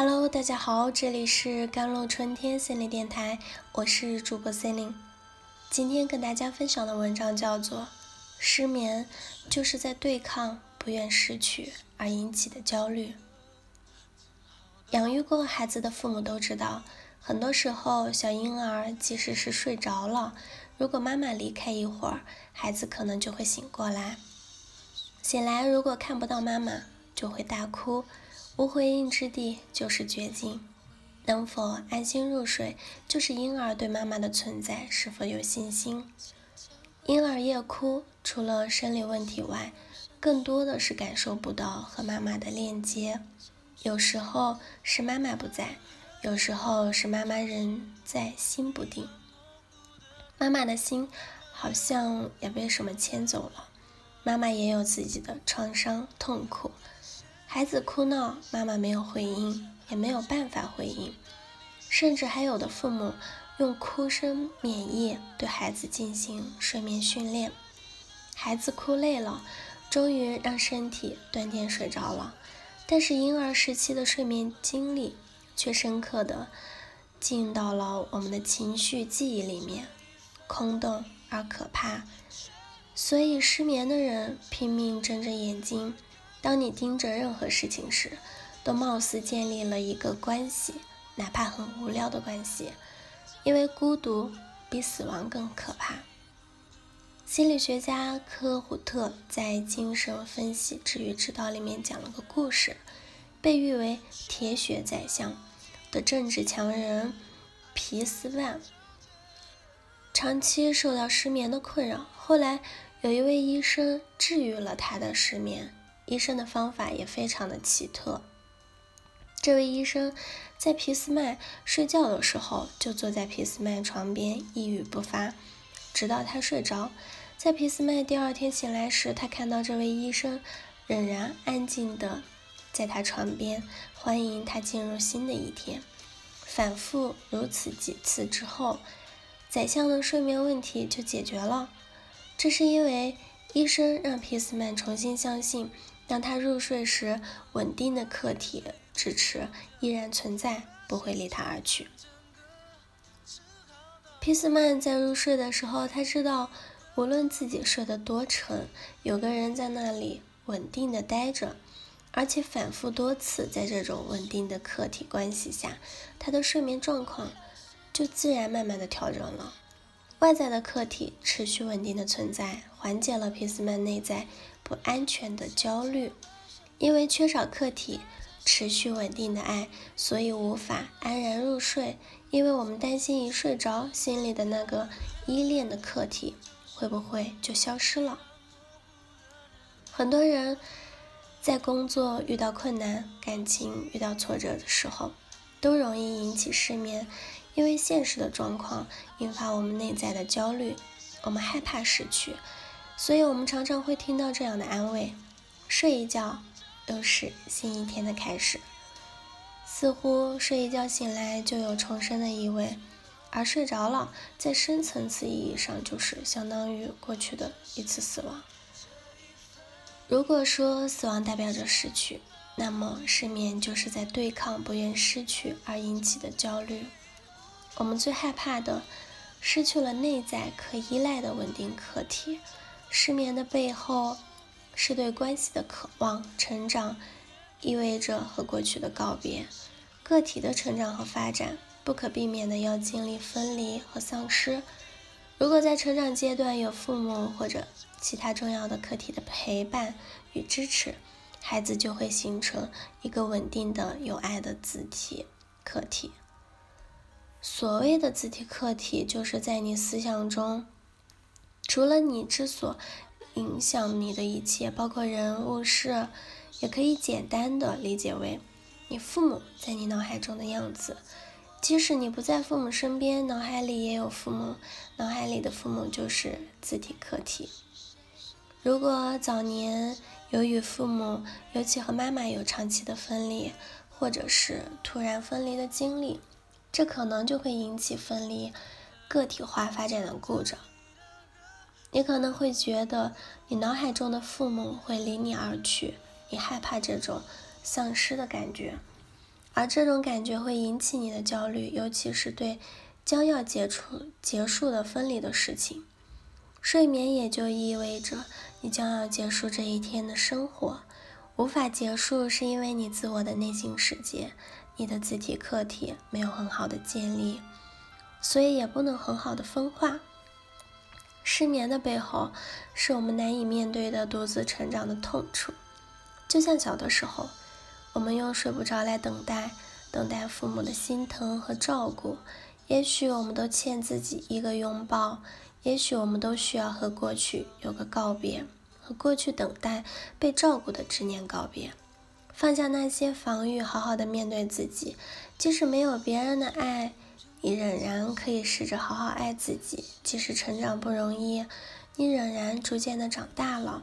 Hello，大家好，这里是甘露春天心理电台，我是主播 c e l i n 今天跟大家分享的文章叫做《失眠就是在对抗不愿失去而引起的焦虑》。养育过孩子的父母都知道，很多时候小婴儿即使是睡着了，如果妈妈离开一会儿，孩子可能就会醒过来。醒来如果看不到妈妈，就会大哭。无回应之地就是绝境，能否安心入睡，就是婴儿对妈妈的存在是否有信心。婴儿夜哭，除了生理问题外，更多的是感受不到和妈妈的链接。有时候是妈妈不在，有时候是妈妈人在心不定。妈妈的心好像也被什么牵走了，妈妈也有自己的创伤痛苦。孩子哭闹，妈妈没有回应，也没有办法回应，甚至还有的父母用哭声免疫对孩子进行睡眠训练。孩子哭累了，终于让身体断电睡着了，但是婴儿时期的睡眠经历却深刻的进到了我们的情绪记忆里面，空洞而可怕。所以失眠的人拼命睁着眼睛。当你盯着任何事情时，都貌似建立了一个关系，哪怕很无聊的关系，因为孤独比死亡更可怕。心理学家科胡特在《精神分析治愈之道》里面讲了个故事，被誉为“铁血宰相”的政治强人皮斯万，长期受到失眠的困扰，后来有一位医生治愈了他的失眠。医生的方法也非常的奇特。这位医生在皮斯麦睡觉的时候，就坐在皮斯麦床边，一语不发，直到他睡着。在皮斯麦第二天醒来时，他看到这位医生仍然安静的在他床边，欢迎他进入新的一天。反复如此几次之后，宰相的睡眠问题就解决了。这是因为医生让皮斯曼重新相信。当他入睡时，稳定的客体支持依然存在，不会离他而去。皮斯曼在入睡的时候，他知道，无论自己睡得多沉，有个人在那里稳定的待着，而且反复多次，在这种稳定的客体关系下，他的睡眠状况就自然慢慢的调整了。外在的客体持续稳定的存在，缓解了皮斯曼内在。不安全的焦虑，因为缺少客体持续稳定的爱，所以无法安然入睡。因为我们担心一睡着，心里的那个依恋的客体会不会就消失了？很多人在工作遇到困难、感情遇到挫折的时候，都容易引起失眠，因为现实的状况引发我们内在的焦虑，我们害怕失去。所以，我们常常会听到这样的安慰：“睡一觉，又是新一天的开始。”似乎睡一觉醒来就有重生的意味，而睡着了，在深层次意义上就是相当于过去的一次死亡。如果说死亡代表着失去，那么失眠就是在对抗不愿失去而引起的焦虑。我们最害怕的，失去了内在可依赖的稳定客体。失眠的背后，是对关系的渴望。成长意味着和过去的告别。个体的成长和发展，不可避免的要经历分离和丧失。如果在成长阶段有父母或者其他重要的客体的陪伴与支持，孩子就会形成一个稳定的、有爱的自体客体。所谓的自体客体，就是在你思想中。除了你之所影响你的一切，包括人物事，也可以简单的理解为你父母在你脑海中的样子。即使你不在父母身边，脑海里也有父母，脑海里的父母就是自体客体。如果早年有与父母，尤其和妈妈有长期的分离，或者是突然分离的经历，这可能就会引起分离个体化发展的故障。你可能会觉得，你脑海中的父母会离你而去，你害怕这种丧失的感觉。而这种感觉会引起你的焦虑，尤其是对将要结束结束的分离的事情。睡眠也就意味着你将要结束这一天的生活，无法结束是因为你自我的内心世界、你的自体客体没有很好的建立，所以也不能很好的分化。失眠的背后是我们难以面对的独自成长的痛处，就像小的时候。我们用睡不着来等待，等待父母的心疼和照顾。也许我们都欠自己一个拥抱，也许我们都需要和过去有个告别，和过去等待被照顾的执念告别，放下那些防御，好好的面对自己。即使没有别人的爱，你仍然可以试着好好爱自己。即使成长不容易，你仍然逐渐的长大了。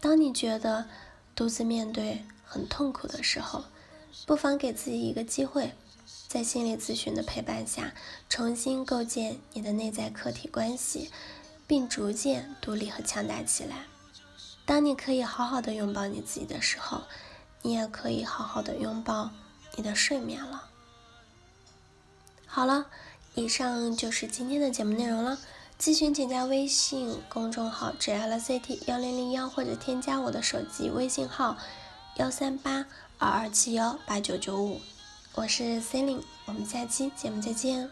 当你觉得独自面对，很痛苦的时候，不妨给自己一个机会，在心理咨询的陪伴下，重新构建你的内在客体关系，并逐渐独立和强大起来。当你可以好好的拥抱你自己的时候，你也可以好好的拥抱你的睡眠了。好了，以上就是今天的节目内容了。咨询请加微信公众号 jlct 幺零零幺，或者添加我的手机微信号。幺三八二二七幺八九九五，我是 c e l i n e 我们下期节目再见。